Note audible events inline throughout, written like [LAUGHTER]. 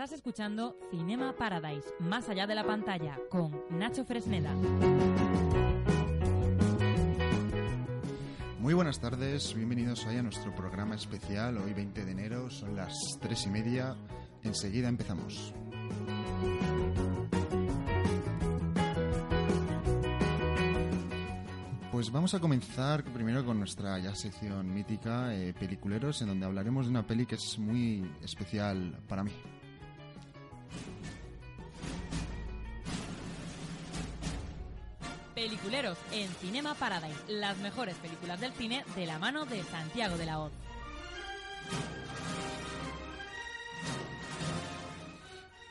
Estás escuchando Cinema Paradise, más allá de la pantalla, con Nacho Fresneda. Muy buenas tardes, bienvenidos hoy a nuestro programa especial. Hoy 20 de enero, son las 3 y media. Enseguida empezamos. Pues vamos a comenzar primero con nuestra ya sección mítica, eh, Peliculeros, en donde hablaremos de una peli que es muy especial para mí. En Cinema Paradise, las mejores películas del cine de la mano de Santiago de la Hoz.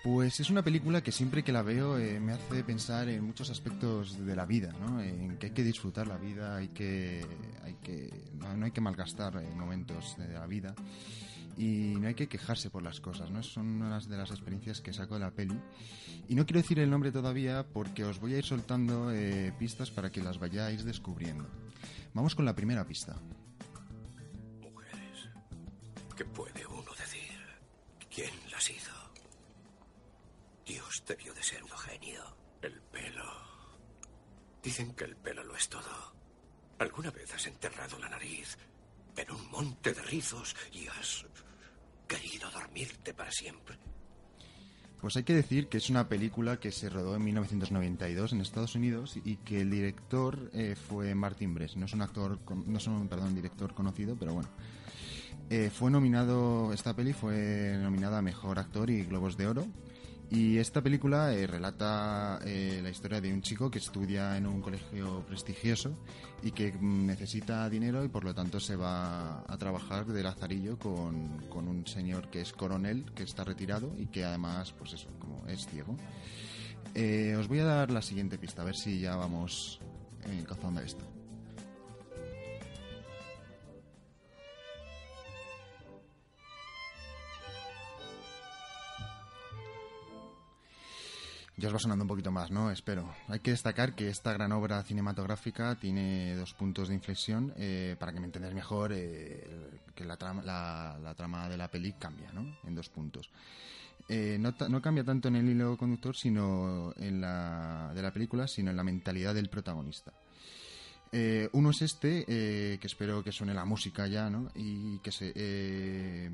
Pues es una película que siempre que la veo eh, me hace pensar en muchos aspectos de la vida, ¿no? En que hay que disfrutar la vida, hay que, hay que no, no hay que malgastar eh, momentos de la vida y no hay que quejarse por las cosas, ¿no? Son unas de las experiencias que saco de la peli. Y no quiero decir el nombre todavía porque os voy a ir soltando eh, pistas para que las vayáis descubriendo. Vamos con la primera pista. Mujeres. ¿Qué puede uno decir? ¿Quién las hizo? Dios debió de ser un genio. El pelo. Dicen que el pelo lo es todo. ¿Alguna vez has enterrado la nariz en un monte de rizos y has querido dormirte para siempre? Pues hay que decir que es una película que se rodó en 1992 en Estados Unidos y que el director eh, fue Martin Brest. No es un actor, no es un director conocido, pero bueno. Eh, fue nominado, esta peli fue nominada a Mejor Actor y Globos de Oro. Y esta película eh, relata eh, la historia de un chico que estudia en un colegio prestigioso y que mm, necesita dinero y por lo tanto se va a trabajar de lazarillo con, con un señor que es coronel, que está retirado y que además, pues eso, como es ciego. Eh, os voy a dar la siguiente pista, a ver si ya vamos cazando esto. Ya os va sonando un poquito más, ¿no? Espero. Hay que destacar que esta gran obra cinematográfica tiene dos puntos de inflexión. eh, para que me entendáis mejor, eh, que la trama, la, trama de la peli cambia, ¿no? En dos puntos. Eh, no, no cambia tanto en el hilo conductor sino en la, de la película, sino en la mentalidad del protagonista. Uno es este, que espero que suene la música ya, ¿no? Y que se...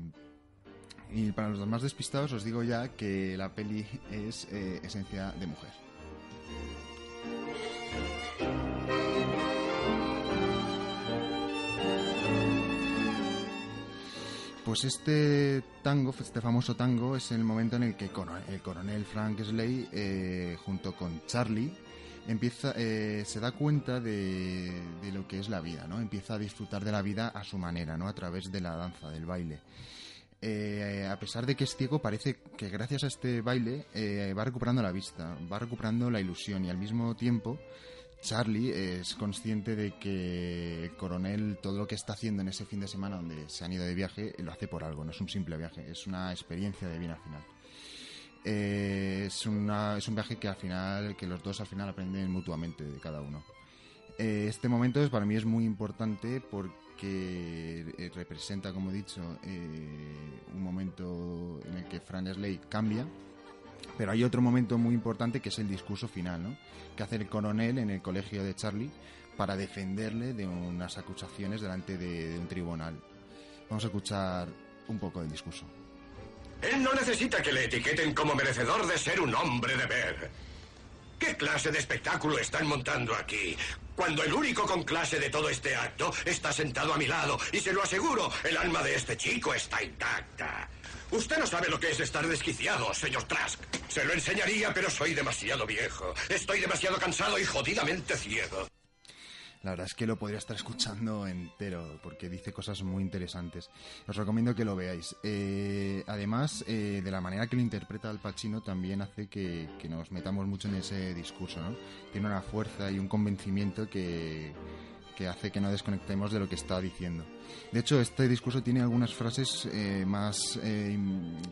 y para los demás despistados os digo ya que la peli es eh, esencia de mujer. Pues este tango, este famoso tango, es el momento en el que el coronel Frank Slade, eh, junto con Charlie, empieza, eh, se da cuenta de, de lo que es la vida, ¿no? Empieza a disfrutar de la vida a su manera, ¿no? A través de la danza, del baile. Eh, a pesar de que es ciego, parece que gracias a este baile eh, va recuperando la vista, va recuperando la ilusión y al mismo tiempo Charlie es consciente de que el coronel todo lo que está haciendo en ese fin de semana donde se han ido de viaje lo hace por algo, no es un simple viaje, es una experiencia de bien al final. Eh, es, una- un viaje que al final, que los dos al final aprenden mutuamente de cada uno. Este momento es, para mí es muy importante porque eh, representa, como he dicho, eh, un momento en el que Fran Slade cambia, pero hay otro momento muy importante que es el discurso final, ¿no? que hace el coronel en el colegio de Charlie para defenderle de unas acusaciones delante de, de un tribunal. Vamos a escuchar un poco del discurso. Él no necesita que le etiqueten como merecedor de ser un hombre de ver. ¿Qué clase de espectáculo están montando aquí? Cuando el único con clase de todo este acto está sentado a mi lado, y se lo aseguro, el alma de este chico está intacta. Usted no sabe lo que es estar desquiciado, señor Trask. Se lo enseñaría, pero soy demasiado viejo. Estoy demasiado cansado y jodidamente ciego. La verdad es que lo podría estar escuchando entero porque dice cosas muy interesantes. Os recomiendo que lo veáis. Eh, además, eh, de la manera que lo interpreta Al Pacino también hace que, que nos metamos mucho en ese discurso. ¿no? Tiene una fuerza y un convencimiento que, que hace que no desconectemos de lo que está diciendo. De hecho, este discurso tiene algunas frases eh, más eh,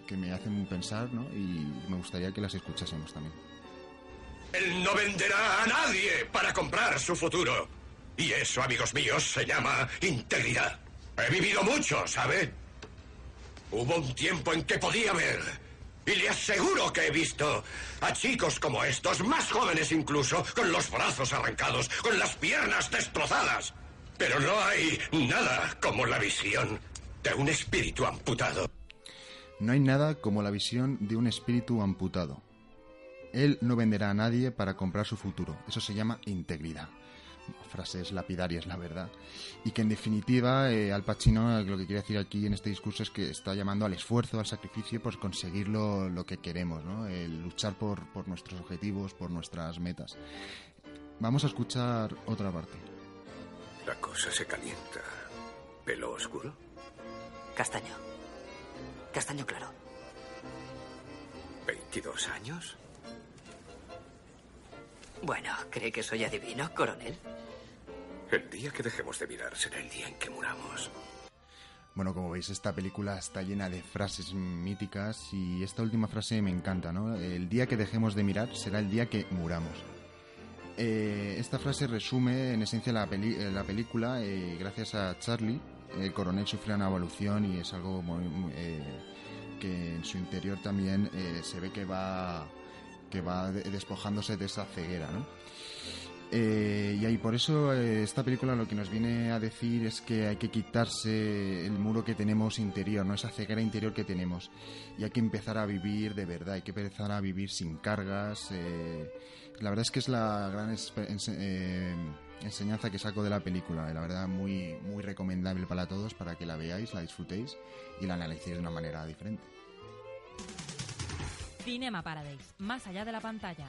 que me hacen pensar ¿no? y me gustaría que las escuchásemos también. Él no venderá a nadie para comprar su futuro. Y eso, amigos míos, se llama integridad. He vivido mucho, ¿sabe? Hubo un tiempo en que podía ver. Y le aseguro que he visto a chicos como estos, más jóvenes incluso, con los brazos arrancados, con las piernas destrozadas. Pero no hay nada como la visión de un espíritu amputado. No hay nada como la visión de un espíritu amputado. Él no venderá a nadie para comprar su futuro. Eso se llama integridad. Frases lapidarias, la verdad. Y que en definitiva, eh, Al Pacino lo que quiere decir aquí en este discurso es que está llamando al esfuerzo, al sacrificio por conseguir lo, lo que queremos, ¿no? El luchar por, por nuestros objetivos, por nuestras metas. Vamos a escuchar otra parte. La cosa se calienta. ¿Pelo oscuro? Castaño. Castaño claro. ¿22 años? Bueno, ¿cree que soy adivino, coronel? El día que dejemos de mirar será el día en que muramos. Bueno, como veis, esta película está llena de frases míticas y esta última frase me encanta, ¿no? El día que dejemos de mirar será el día que muramos. Eh, esta frase resume en esencia la, peli- eh, la película eh, gracias a Charlie. El coronel sufre una evolución y es algo muy, muy, eh, que en su interior también eh, se ve que va que va de- despojándose de esa ceguera, ¿no? Eh, y ahí por eso eh, esta película lo que nos viene a decir es que hay que quitarse el muro que tenemos interior, no esa ceguera interior que tenemos. Y hay que empezar a vivir de verdad, hay que empezar a vivir sin cargas. eh, la verdad es que es la gran eh, enseñanza que saco de la película. y La verdad muy, muy recomendable para todos, para que la veáis, la disfrutéis y la analicéis de una manera diferente. Cinema Paradise, más allá de la pantalla.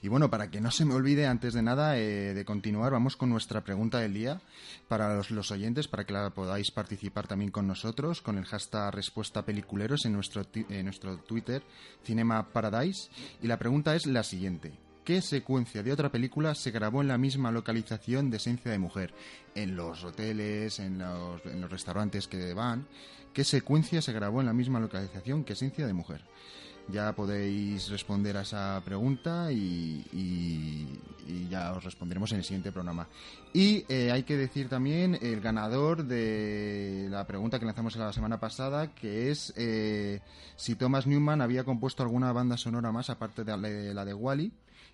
Y bueno, para que no se me olvide, antes de nada eh, de continuar, vamos con nuestra pregunta del día para los, los oyentes, para que la podáis participar también con nosotros, con el hashtag Respuesta Peliculeros en nuestro, en nuestro Twitter, Cinema Paradise. Y la pregunta es la siguiente. ¿Qué secuencia de otra película se grabó en la misma localización de Esencia de Mujer? En los hoteles, en los, en los restaurantes que van. ¿Qué secuencia se grabó en la misma localización que Esencia de Mujer? Ya podéis responder a esa pregunta y, y- ya os responderemos en el siguiente programa. Y eh, hay que decir también el ganador de la pregunta que lanzamos la semana pasada, que es eh, si Thomas Newman había compuesto alguna banda sonora más aparte de, la de Wally.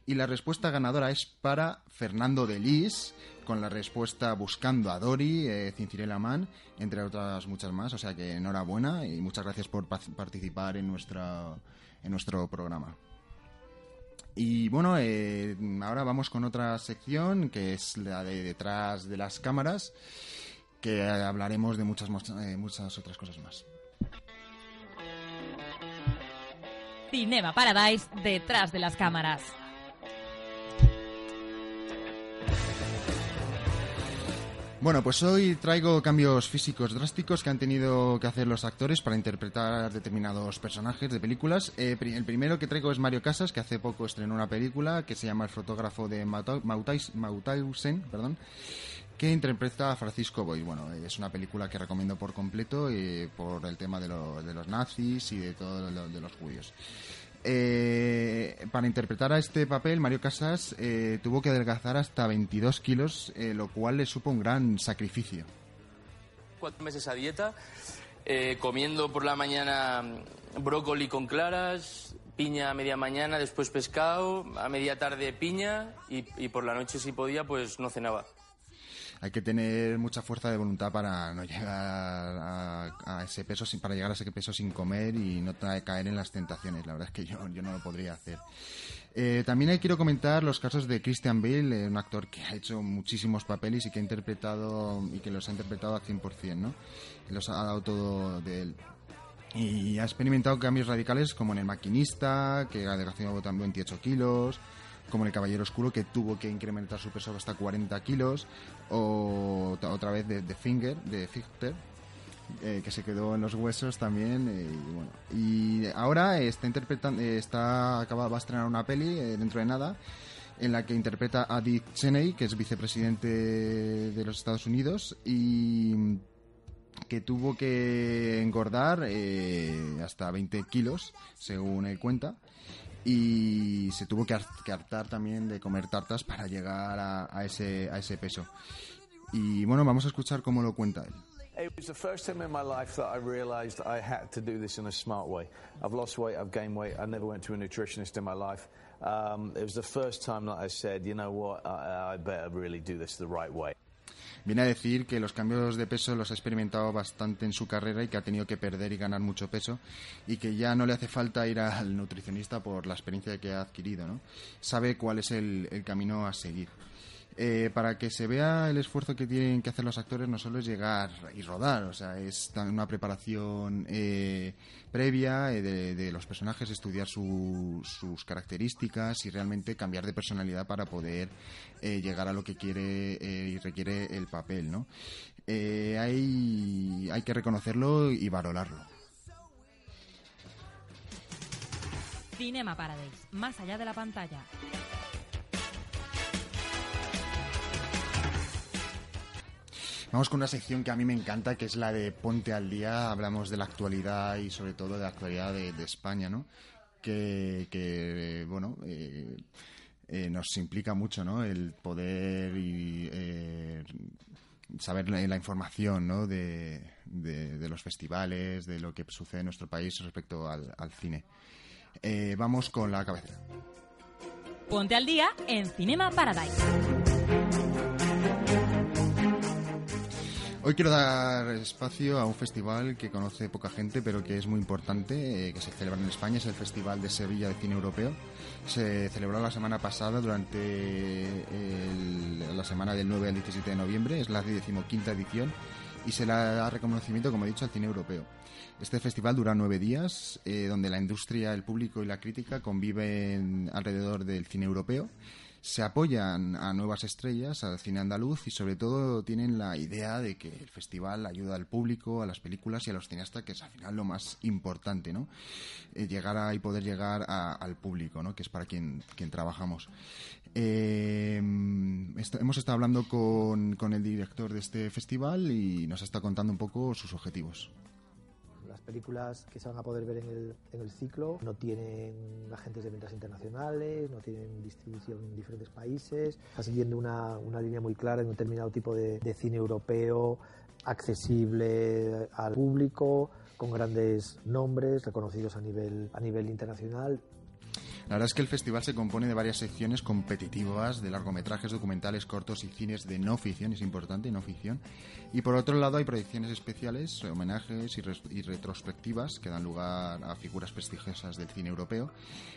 Y la respuesta ganadora es para Fernando de Lis, con la respuesta Buscando a Dory, eh, Cincirella Man, entre otras muchas más. O sea que enhorabuena y muchas gracias por pa- participar en, nuestra, en nuestro programa. Y bueno, eh, ahora vamos con otra sección que es la de detrás de las cámaras, que hablaremos de muchas, mos- eh, muchas otras cosas más. Cinema Paradise, detrás de las cámaras. Bueno, pues hoy traigo cambios físicos drásticos que han tenido que hacer los actores para interpretar determinados personajes de películas. Eh, el primero que traigo es Mario Casas, que hace poco estrenó una película que se llama El fotógrafo de Mauthau- Mauthausen, perdón, que interpreta a Francisco Boy. Bueno, es una película que recomiendo por completo eh, por el tema de, lo- de los nazis y de todo lo los judíos. Eh, para interpretar a este papel, Mario Casas eh, tuvo que adelgazar hasta 22 kilos, eh, lo cual le supo un gran sacrificio. cuatro meses a dieta, comiendo por la mañana mm, brócoli con claras, piña a media mañana, después pescado, a media tarde piña y, y por la noche si podía pues no cenaba. Hay que tener mucha fuerza de voluntad para no llegar a, a ese peso, sin- para llegar a ese peso sin comer y no caer en las tentaciones. La verdad es que yo, no lo podría hacer. Eh, también eh, quiero comentar los casos de Christian Bale, eh, un actor que ha hecho muchísimos papeles y que ha interpretado y que los ha interpretado al 100%, ¿no? Los ha dado todo de él. Y ha experimentado cambios radicales como en El Maquinista, que ha adelgazado también 28 kilos, como El Caballero Oscuro, que tuvo que incrementar su peso hasta 40 kilos, o otra vez de, de Finger, de Fichter, eh, que se quedó en los huesos también. eh, y, bueno. y ahora está interpretando, eh, está, acaba, va a estrenar una peli dentro de nada en la que interpreta a Dick Cheney, que es vicepresidente de los Estados Unidos y que tuvo que engordar hasta 20 kilos, según él cuenta, y se tuvo que, har- que hartar también de comer tartas para llegar a, a ese, a ese peso. Y bueno, vamos a escuchar cómo lo cuenta él. It was the first time in my life that I realised I had to do this in a smart way. I've lost weight, I've gained weight, I never went to a nutritionist in my life. Um, it was the first time that I said, you know what, I, I better really do this the right way. Viene a decir que los cambios de peso los ha experimentado bastante en su carrera y que ha tenido que perder y ganar mucho peso y que ya no le hace falta ir al nutricionista por la experiencia que ha adquirido, ¿no? Sabe cuál es el, el camino a seguir. Eh, para que se vea el esfuerzo que tienen que hacer los actores no solo es llegar y rodar, o sea, es una preparación eh, previa eh, de, los personajes, estudiar su- sus características y realmente cambiar de personalidad para poder llegar a lo que quiere y requiere el papel, ¿no? Hay, hay que reconocerlo y valorarlo. Cinema Paradise, más allá de la pantalla. Vamos con una sección que a mí me encanta, que es la de Ponte al Día. Hablamos de la actualidad y sobre todo de la actualidad de, España, ¿no? Que, bueno, eh, eh, nos implica mucho, ¿no? El poder y eh, saber la, información, ¿no? De, los festivales, de lo que sucede en nuestro país respecto al, cine. Vamos con la cabecera. Ponte al día en Cinema Paradise. Hoy quiero dar espacio a un festival que conoce poca gente, pero que es muy importante, eh, que se celebra en España, es el Festival de Sevilla de Cine Europeo. Se celebró la semana pasada durante el- la semana del 9 al 17 de noviembre, es la decimoquinta edición y se le da reconocimiento, como he dicho, al cine europeo. Este festival dura nueve días, eh, donde la industria, el público y la crítica conviven alrededor del cine europeo. Se apoyan a nuevas estrellas, al cine andaluz y sobre todo tienen la idea de que el festival ayuda al público, a las películas y a los cineastas, que es al final lo más importante, ¿no? Eh, llegar a, y poder llegar a- al público, ¿no? Que es para quien, quien trabajamos. Eh, hemos estado hablando con, con el director de este festival y nos está contando un poco sus objetivos. Las películas que se van a poder ver en el, en el ciclo no tienen agentes de ventas internacionales, no tienen distribución en diferentes países, está siguiendo una, una línea muy clara en un determinado tipo de, de cine europeo accesible al público, con grandes nombres reconocidos a nivel, a nivel internacional. La verdad es que el festival se compone de varias secciones competitivas de largometrajes, documentales, cortos y cines de no ficción, es importante, no ficción. Y por otro lado hay proyecciones especiales, homenajes y, retrospectivas que dan lugar a figuras prestigiosas del cine europeo,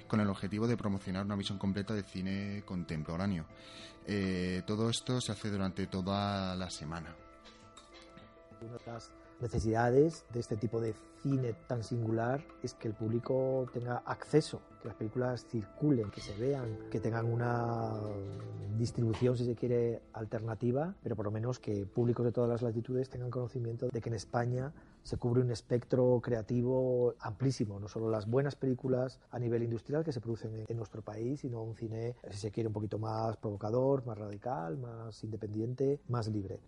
con el objetivo de promocionar una visión completa de cine contemporáneo. Eh, todo esto se hace durante toda la semana. Necesidades de este tipo de cine tan singular es que el público tenga acceso, que las películas circulen, que se vean, que tengan una distribución, si se quiere, alternativa, pero por lo menos que públicos de todas las latitudes tengan conocimiento de que en España se cubre un espectro creativo amplísimo, no solo las buenas películas a nivel industrial que se producen en, nuestro país, sino un cine, si se quiere, un poquito más provocador, más radical, más independiente, más libre.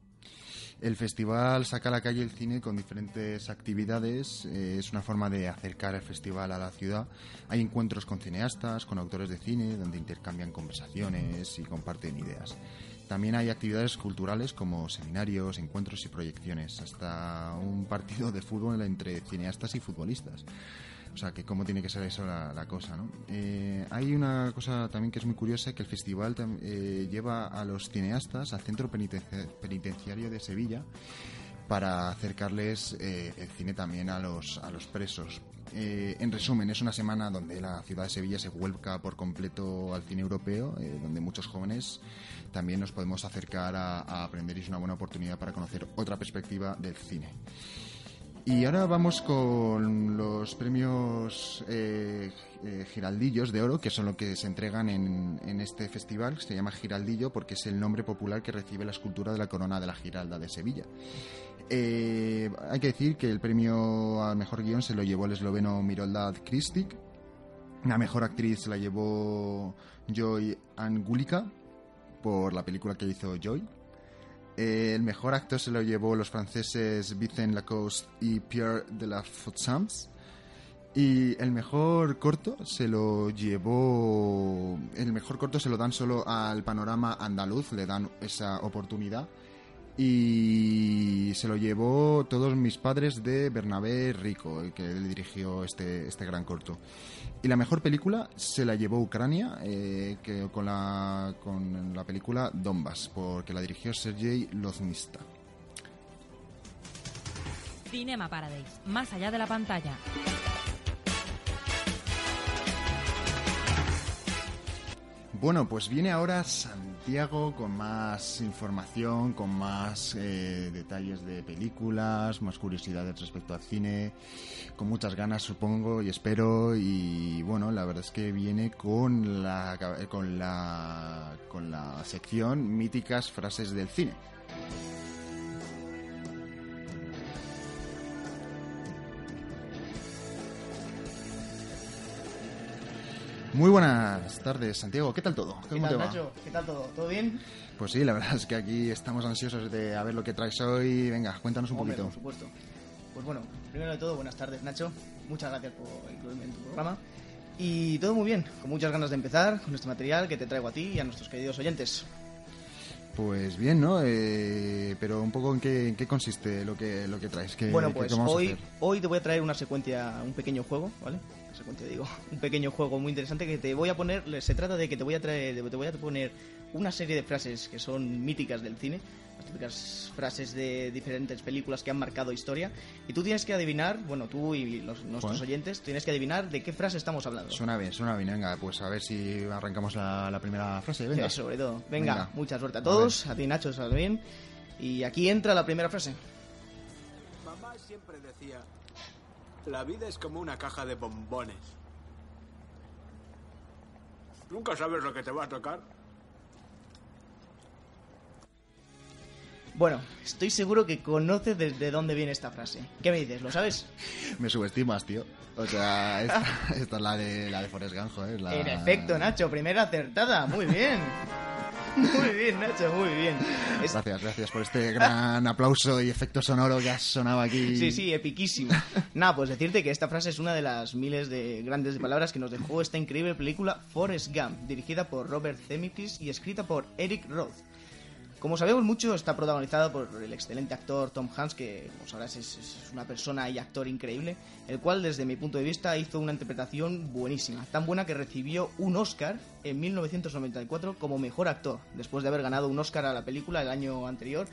El festival saca a la calle el cine con diferentes actividades. eh, es una forma de acercar el festival a la ciudad. Hay encuentros con cineastas, con autores de cine, donde intercambian conversaciones y comparten ideas. También hay actividades culturales como seminarios, encuentros y proyecciones, hasta un partido de fútbol entre cineastas y futbolistas. O sea, que cómo tiene que ser eso la, cosa, ¿no? Eh, hay una cosa también que es muy curiosa, que el festival eh, lleva a los cineastas al Centro Penitencia- Penitenciario de Sevilla para acercarles eh, el cine también a los, a los presos. Eh, en resumen, es una semana donde la ciudad de Sevilla se vuelca por completo al cine europeo, eh, donde muchos jóvenes también nos podemos acercar a, a aprender y es una buena oportunidad para conocer otra perspectiva del cine. Y ahora vamos con los premios eh, eh, Giraldillos de Oro, que son los que se entregan en, en este festival. Se llama Giraldillo porque es el nombre popular que recibe la escultura de la corona de la Giralda de Sevilla. Eh, hay que decir que el premio al mejor guion se lo llevó el esloveno Miroldad Kristik. La mejor actriz se la llevó Joy Angulica por la película que hizo Joy. Eh, el mejor actor se lo llevó los franceses Vincent Lacoste y Pierre de la Fautsams. Y el mejor corto se lo llevó. El mejor corto se lo dan solo al panorama andaluz, le dan esa oportunidad. Y se lo llevó todos mis padres de Bernabé Rico, el que él dirigió este, este gran corto. Y la mejor película se la llevó Ucrania eh, que con, la, con la película Donbass, porque la dirigió Sergei Loznista. Cinema Paradise, más allá de la pantalla. Bueno, pues viene ahora Santiago con más información, con más eh, detalles de películas, más curiosidades respecto al cine, con muchas ganas supongo y espero y bueno, la verdad es que viene con la con la con la sección míticas frases del cine. Muy buenas tardes, Santiago. ¿Qué tal todo? ¿Qué tal, Nacho? ¿Qué tal todo? ¿Todo bien? Pues sí, la verdad es que aquí estamos ansiosos de a ver lo que traes hoy. Venga, cuéntanos un Hombre, poquito. Por supuesto. Pues bueno, primero de todo, buenas tardes, Nacho. Muchas gracias por incluirme en tu programa. Y todo muy bien, con muchas ganas de empezar con este material que te traigo a ti y a nuestros queridos oyentes. Pues bien, ¿no? Eh, pero un poco en qué, en qué consiste lo que, lo que traes. ¿Qué, bueno, pues qué vamos a hoy, hacer? hoy te voy a traer una secuencia, un pequeño juego, ¿vale? Una secuencia, digo, [LAUGHS] un pequeño juego muy interesante que te voy a poner, se trata de que te voy a traer, te voy a poner una serie de frases que son míticas del cine, las típicas frases de diferentes películas que han marcado historia, y tú tienes que adivinar, bueno, tú y los, nuestros oyentes, tienes que adivinar de qué frase estamos hablando. Suena bien, suena bien. Venga, pues a ver si arrancamos la, la primera frase. Venga. Eh, sobre todo. Venga, Venga. mucha suerte a A todos, a, ti Nacho, sale bien. Y aquí entra la primera frase. Mamá siempre decía, la vida es como una caja de bombones. Nunca sabes lo que te va a tocar. Bueno, estoy seguro que conoces desde dónde viene esta frase. ¿Qué me dices? ¿Lo sabes? [LAUGHS] Me subestimas, tío. O sea, esta, [LAUGHS] esta es la de, la de Forrest Gump, joder. La... En efecto, Nacho, primera acertada. Muy bien. [LAUGHS] Muy bien, Nacho, muy bien. Es- Gracias, gracias por este gran aplauso y efecto sonoro que has sonado aquí. Sí, sí, epiquísimo. Nada, pues decirte que esta frase es una de las miles de grandes palabras que nos dejó esta increíble película Forrest Gump, dirigida por Robert Zemeckis y escrita por Eric Roth. Como sabemos mucho, está protagonizada por el excelente actor Tom Hanks, que, como sabrás, es una persona y actor increíble, el cual, desde mi punto de vista, hizo una interpretación buenísima, tan buena que recibió un Oscar en 1994 como mejor actor, después de haber ganado un Oscar a la película el año anterior,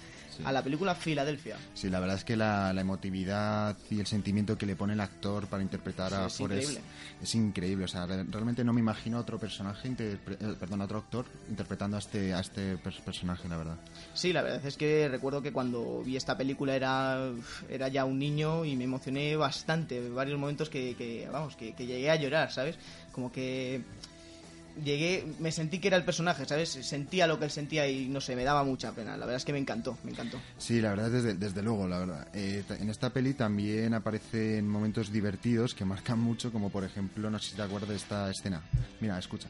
a la película Filadelfia. Sí, la verdad es que la, la emotividad y el sentimiento que le pone el actor para interpretar Sí, a es Forrest increíble. es increíble. O sea, re- realmente no me imagino a otro personaje, interpre- eh, perdón, a otro actor interpretando a este, a este pers- personaje, la verdad. Sí, la verdad es que recuerdo que cuando vi esta película era, era ya un niño y me emocioné bastante. Varios momentos que, que, vamos, que, que llegué a llorar, ¿sabes? Como que llegué, me sentí que era el personaje, ¿sabes? Sentía lo que él sentía y no sé, me daba mucha pena. La verdad es que me encantó, me encantó. Sí, la verdad, desde, desde luego, la verdad. Eh, en esta peli también aparecen momentos divertidos que marcan mucho, como por ejemplo, no sé si te acuerdas de esta escena. Mira, escucha.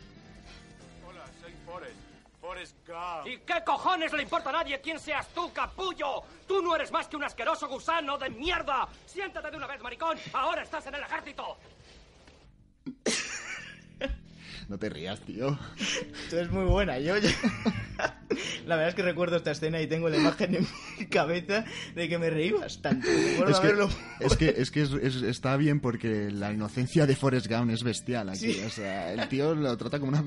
Hola, soy Forrest. Forrest Gump. ¿Y qué cojones le importa a nadie quién seas tú, capullo? Tú no eres más que un asqueroso gusano de mierda. Siéntate de una vez, maricón. Ahora estás en el ejército. No te rías, tío. [LAUGHS] Esto es muy buena, yo... yo- [LAUGHS] la verdad es que recuerdo esta escena y tengo la imagen en mi [LAUGHS] cabeza de que me reí bastante. Es que, haberlo- es que, es que es- es- está bien porque la inocencia de Forrest Gump es bestial aquí. Sí. O sea, el tío lo trata como una,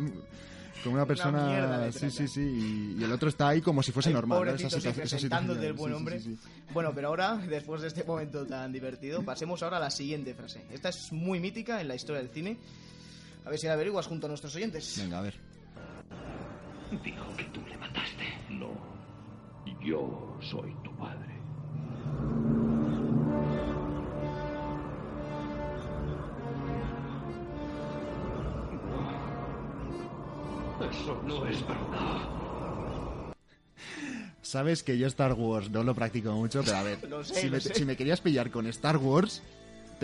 como una persona. le sí, sí, sí. Y, y el otro está ahí como si fuese Ay, normal. ¿no? Esa sí, situa- esa situación. el buen Sí, sí, hombre. sí, sí. Bueno, pero ahora, después de este momento tan divertido, pasemos ahora a la siguiente frase. Esta es muy mítica en la historia del cine. A ver si la averiguas junto a nuestros oyentes. Venga, a ver. Dijo que tú le mataste. No. Yo soy tu padre. Eso no es verdad. Sabes que yo Star Wars no lo practico mucho, pero a ver, [LAUGHS] sé, si, me, querías pillar con Star Wars,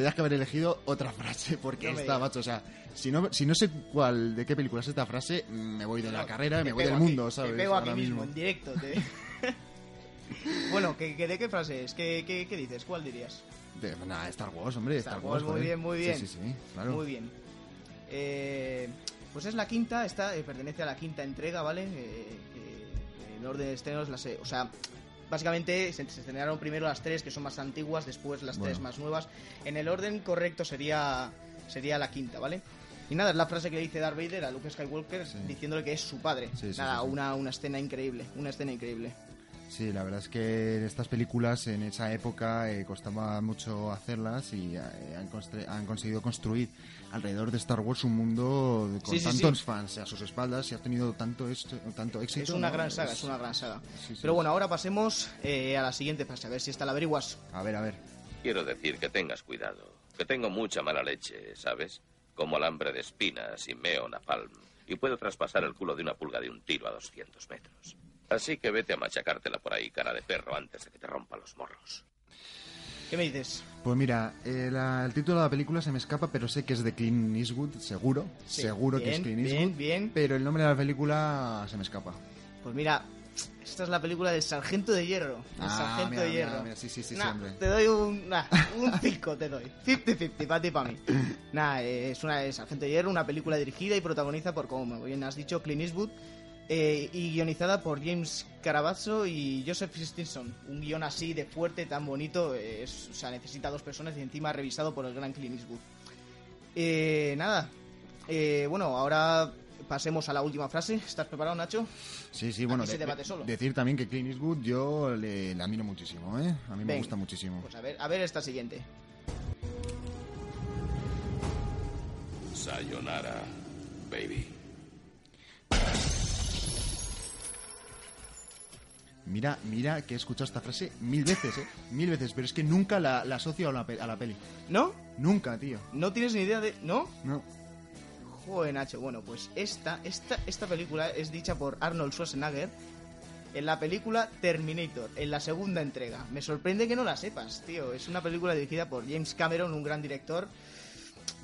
tenías que haber elegido otra frase, porque No me esta, macho, o sea, si no, si no sé cuál, de qué película es esta frase, me voy de la carrera, me voy del aquí, mundo, ¿sabes? Te pego aquí Ahora mismo, en directo. te- [LAUGHS] bueno, ¿qué, qué- de qué frase es? ¿Qué, qué, qué dices? ¿Cuál dirías? De, nada, Star Wars, hombre, Star, Star Wars. Wars, muy bien, muy bien. Sí, sí, sí, claro. Muy bien. Eh, pues es la quinta, esta eh, pertenece a la quinta entrega, ¿vale? Eh, que en orden de estrenos, las, eh, o sea, básicamente se, se estrenaron primero las tres que son más antiguas, después las tres más nuevas. En el orden correcto sería, sería la quinta, ¿vale? Y nada, es la frase que le dice Darth Vader a Luke Skywalker diciéndole que es su padre. Sí, sí, nada. Una, una escena increíble, una escena increíble. Sí, la verdad es que estas películas en esa época eh, costaba mucho hacerlas y eh, han, han conseguido construir alrededor de Star Wars un mundo con Sí, sí, tantos sí. fans a sus espaldas y ha tenido tanto, esto, tanto éxito. Es una ¿no? gran saga, es una gran saga. Sí, sí. Pero bueno, ahora pasemos eh, a la siguiente frase, a ver si esta la averiguas. A ver, a ver. Quiero decir que tengas cuidado, que tengo mucha mala leche, ¿sabes? Como alambre de espinas y meo napalm, y puedo traspasar el culo de una pulga de un tiro a 200 metros. Así que vete a machacártela por ahí, cara de perro, antes de que te rompa los morros. ¿Qué me dices? Pues mira, eh, la- el título de la película se me escapa, pero sé que es de Clint Eastwood, seguro. Sí, seguro que es bien, Clint bien, Eastwood. bien. Pero el nombre de la película se me escapa. Pues mira, esta es la película del Sargento de Hierro. El Ah, Sargento mira, de mira, Hierro. mira, sí, sí, sí, Nah, sí, hombre. Te doy un, nah, un 5, te doy. 50-50, para ti y para mí. [LAUGHS] Nada, eh, es una de Sargento de Hierro, una película dirigida y protagonizada por, como bien has dicho, Clint Eastwood. Eh, y guionizada por James Caravaggio y Joseph Stinson. Un guion así de fuerte, tan bonito, eh, es- o sea, necesita dos personas y encima revisado por el gran Clint Eastwood. Eh, nada, eh, bueno, ahora pasemos a la última frase. ¿Estás preparado, Nacho? Sí, sí, bueno, Aquí se de- debate de- solo. decir también que Clint Eastwood yo le, le admiro muchísimo, ¿eh? A mí me gusta muchísimo. Pues a ver, a ver esta siguiente. Sayonara, baby. Mira, mira que he escuchado esta frase mil veces, ¿eh? Mil veces, pero es que nunca la, la asocio a la, pe- a la peli. ¿No? Nunca, tío. ¿No tienes ni idea de...? ¿No? No. Joder, Nacho. Bueno, pues esta, esta, esta película es dicha por Arnold Schwarzenegger en la película Terminator, en la segunda entrega. Me sorprende que no la sepas, tío. Es una película dirigida por James Cameron, un gran director.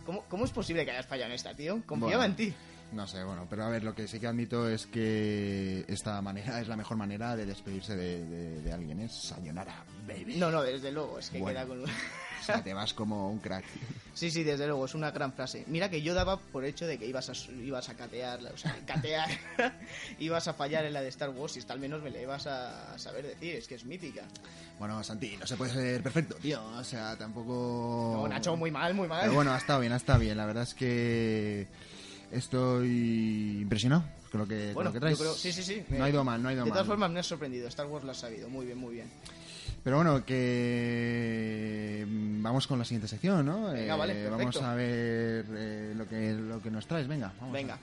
¿Cómo, cómo es posible que hayas fallado en esta, tío? Confiaba Bueno, en ti. No sé, bueno, pero a ver, lo que sí que admito es que esta manera es la mejor manera de despedirse de, de- de alguien, es sayonara, baby. No, no, desde luego, es que Bueno. queda con... O sea, te vas como un crack. [LAUGHS] Sí, sí, desde luego, es una gran frase. Mira que yo daba por hecho de que ibas a, ibas a catear, o sea, catear, [LAUGHS] ibas a fallar en la de Star Wars y hasta al menos me la ibas a saber decir, es que es mítica. Bueno, Santi, no se puede ser perfecto, tío. O sea, tampoco... No, Nacho, muy mal, muy mal. Pero bueno, ha estado bien, ha estado bien. La verdad es que estoy impresionado con lo que, con Bueno, lo que traes. yo creo- sí, sí, sí. No ha ido mal, no ha ido De mal. todas formas, me has sorprendido. Star Wars lo has sabido. Muy bien, muy bien. Pero bueno, que mm, vamos con la siguiente sección, ¿no? Venga, Eh, vale, perfecto. Vamos a ver eh, lo, que, lo que nos traes. Venga, vamos. Venga.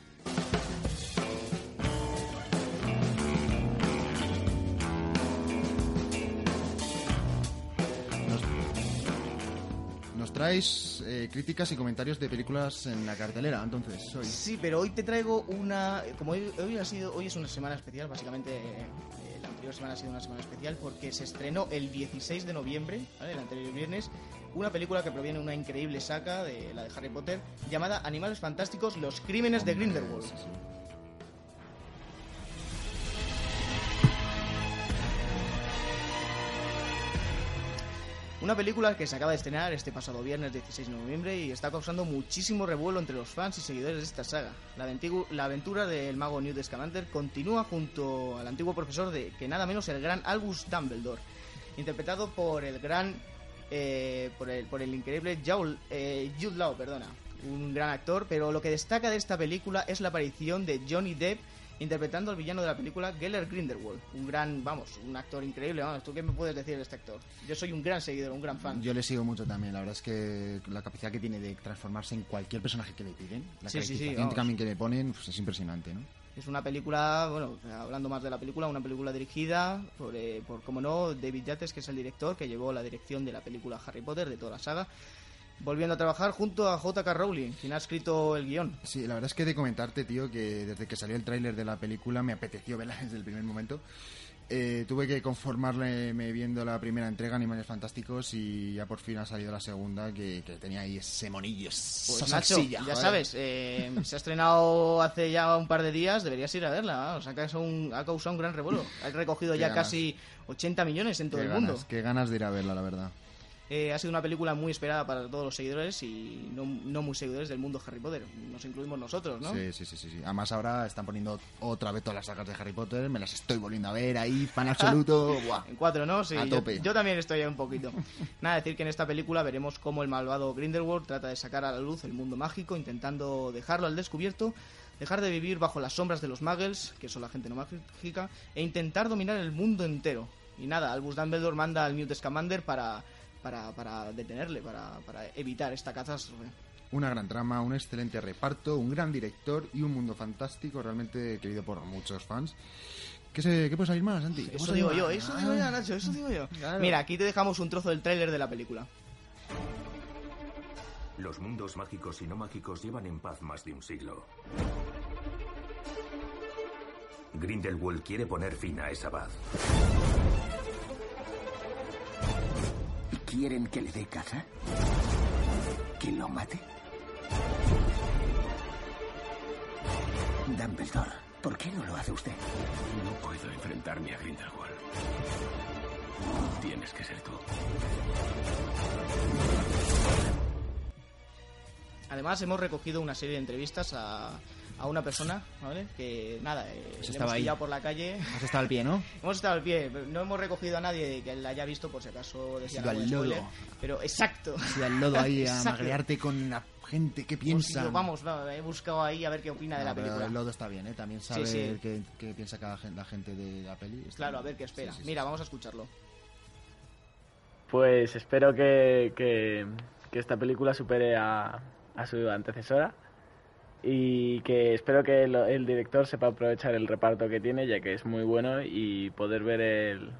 Traes eh, críticas y comentarios de películas en la cartelera, entonces, hoy. Sí, pero hoy te traigo una. Como hoy, hoy ha sido, hoy es una semana especial, básicamente. eh, la anterior semana ha sido una semana especial porque se estrenó el 16 de noviembre, ¿vale? el anterior viernes, una película que proviene de una increíble saga de la de Harry Potter llamada Animales Fantásticos: Los Crímenes de Grindelwald. Una película que se acaba de estrenar este pasado viernes 16 de noviembre y está causando muchísimo revuelo entre los fans y seguidores de esta saga. La, la aventura del mago Newt Scamander continúa junto al antiguo profesor de que nada menos el gran Albus Dumbledore, interpretado por el gran eh, por, el, por el increíble Jaul, eh, Jude Law, perdona, un gran actor, pero lo que destaca de esta película es la aparición de Johnny Depp interpretando al villano de la película Geller Grindelwald, un gran, vamos, un actor increíble, vamos, ¿tú qué me puedes decir de este actor? Yo soy un gran seguidor, un gran fan. Yo le sigo mucho también, la verdad es que la capacidad que tiene de transformarse en cualquier personaje que le piden, la Sí, sí, sí, también que le ponen, pues es impresionante, ¿no? Es una película, bueno, hablando más de la película, una película dirigida por, eh, por como no, David Yates, que es el director que llevó la dirección de la película Harry Potter, de toda la saga. Volviendo a trabajar junto a J.K. Rowling, quien ha escrito el guion. Sí, la verdad es que de comentarte, tío, que desde que salió el tráiler de la película me apeteció verla [LAUGHS] desde el primer momento. Eh, tuve que conformarme viendo la primera entrega, Animales Fantásticos, y ya por fin ha salido la segunda, que, que tenía ahí ese monillo, esa Pues Nacho, ya joder. sabes, eh, se ha estrenado hace ya un par de días, deberías ir a verla. O sea, que ha causado un, ha causado un gran revuelo. Ha recogido ya ganas. casi 80 millones en todo Qué el ganas, mundo. Qué ganas de ir a verla, la verdad. Eh, ha sido una película muy esperada para todos los seguidores y no, no muy seguidores del mundo Harry Potter. Nos incluimos nosotros, ¿no? Sí, sí, sí, sí. Además ahora están poniendo otra vez todas las sagas de Harry Potter, me las estoy volviendo a ver ahí, fan absoluto. [LAUGHS] Buah. En cuatro, ¿no? Sí, A yo- tope. Yo, también estoy ahí un poquito. Nada, decir que en esta película veremos cómo el malvado Grindelwald trata de sacar a la luz el mundo mágico, intentando dejarlo al descubierto, dejar de vivir bajo las sombras de los muggles, que son la gente no mágica, e intentar dominar el mundo entero. Y nada, Albus Dumbledore manda al Newt Scamander para, para, para detenerle, para, para evitar esta catástrofe. Una gran trama, un excelente reparto, un gran director y un mundo fantástico realmente querido por muchos fans. ¿Qué, se, qué puede salir más, Santi? ¿Qué Eso digo yo, eso digo yo, Nacho, eso digo yo. Claro. Mira, aquí te dejamos un trozo del tráiler de la película. Los mundos mágicos y no mágicos llevan en paz más de un siglo. Grindelwald quiere poner fin a esa paz. ¿Quieren que le dé caza? ¿Que lo mate? Dumbledore, ¿por qué no lo hace usted? No puedo enfrentarme a Grindelwald. Tienes que ser tú. Además, hemos recogido una serie de entrevistas a, a una persona, ¿vale? Que nada, eh, Pues le estaba hemos ahí. pillado por la calle. Has estado al pie, ¿no? [LAUGHS] hemos estado al pie. No hemos recogido a nadie que la haya visto por si acaso decía ido algún al lodo. spoiler. Pero exacto. Sí, al lodo ahí a magrearte con la gente, ¿qué ido, piensan? vamos, va, he buscado ahí a ver qué opina de No, la pero película. el lodo está bien, ¿eh? También Sí, saber sí. Qué, qué piensa cada gen- la gente de la peli. Está Claro, a ver qué espera. Sí, sí, sí. Mira, vamos a escucharlo. Pues espero que, que- que esta película supere a, a su antecesora y que espero que el, director sepa aprovechar el reparto que tiene, ya que es muy bueno, y poder ver el,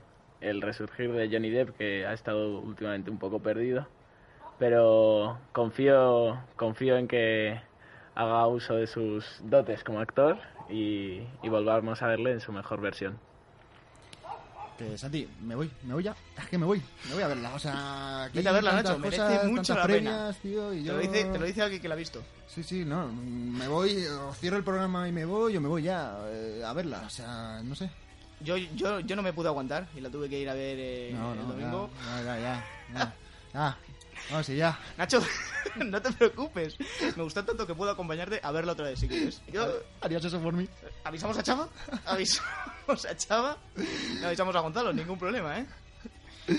el resurgir de Johnny Depp, que ha estado últimamente un poco perdido. Pero confío, confío en que haga uso de sus dotes como actor y, y volvamos a verle en su mejor versión. Que, Santi, me voy, me voy ya. Es que me voy, me voy a verla. O sea, aquí Vete a verla, Nacho, merece cosas, mucho la premias, pena. tío, y Te yo... lo dice- te lo dice alguien que la ha visto. Sí, sí, no, me voy, o cierro el programa y me voy, o me voy ya eh, a verla. O sea, no sé. Yo, yo, yo no me pude aguantar y la tuve que ir a ver eh, No, el no, domingo. ya, ya, ya, ya. ya. Vamos, sí, ya. Nacho, [LAUGHS] no te preocupes. Me gustó tanto que puedo acompañarte a verla otra vez si quieres. Yo, ¿Harías eso por mí? ¿Avisamos a Chava? [LAUGHS] ¿Avisamos [LAUGHS] a Chava? No avisamos a Gonzalo, ningún problema, ¿eh?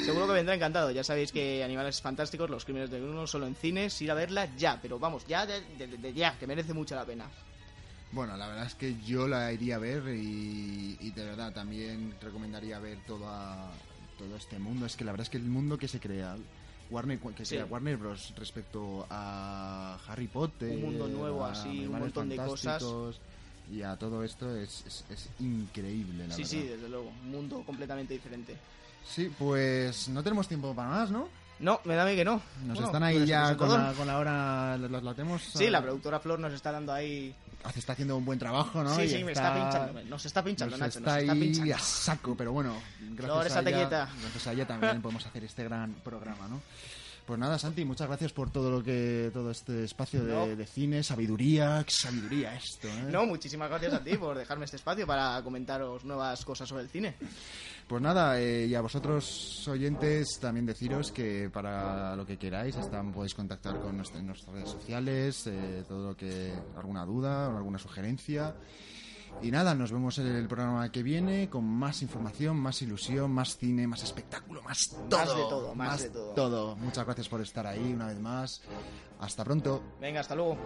Seguro que vendrá encantado. Ya sabéis que Animales Fantásticos, Los Crímenes de Bruno, solo en cines, ir a verla ya. Pero vamos, ya, de, de- de ya, que merece mucho la pena. Bueno, la verdad es que yo la iría a ver y, y de verdad también recomendaría ver toda, todo este mundo. Es que la verdad es que el mundo que se crea, Warner, que Sí. crea Warner Bros. respecto a Harry Potter, Un mundo nuevo así, un montón de cosas. Y a todo esto es, es, es increíble, la sí, verdad. sí, desde luego. Un mundo completamente diferente. Sí, pues no tenemos tiempo para más, ¿no? No, me da a mí que no. Nos Bueno, están ahí pues ya con la, con la hora, la, la tenemos... Sí, la productora Flor nos está dando ahí. Está haciendo un buen trabajo, ¿no? Sí, Y sí, me está pinchando. Nos está pinchando, nos Nacho. está Nos está ahí pinchando. a saco, pero bueno, gracias Flor, a, ella, gracias a ella también [LAUGHS] podemos hacer este gran programa, ¿no? Pues nada, Santi, muchas gracias por todo lo que todo este espacio de, No. de cine, sabiduría, qué sabiduría esto, ¿eh? No, muchísimas gracias a ti por dejarme este espacio para comentaros nuevas cosas sobre el cine. Pues nada, eh, y a vosotros oyentes también deciros que para lo que queráis están, podéis contactar con nuestra- en nuestras redes sociales, eh, todo lo que alguna duda o alguna sugerencia. Y nada, nos vemos en el programa que viene con más información, más ilusión, más cine, más espectáculo, más todo. Más de todo, más de todo. Muchas gracias por estar ahí una vez más. Hasta pronto. Venga, hasta luego.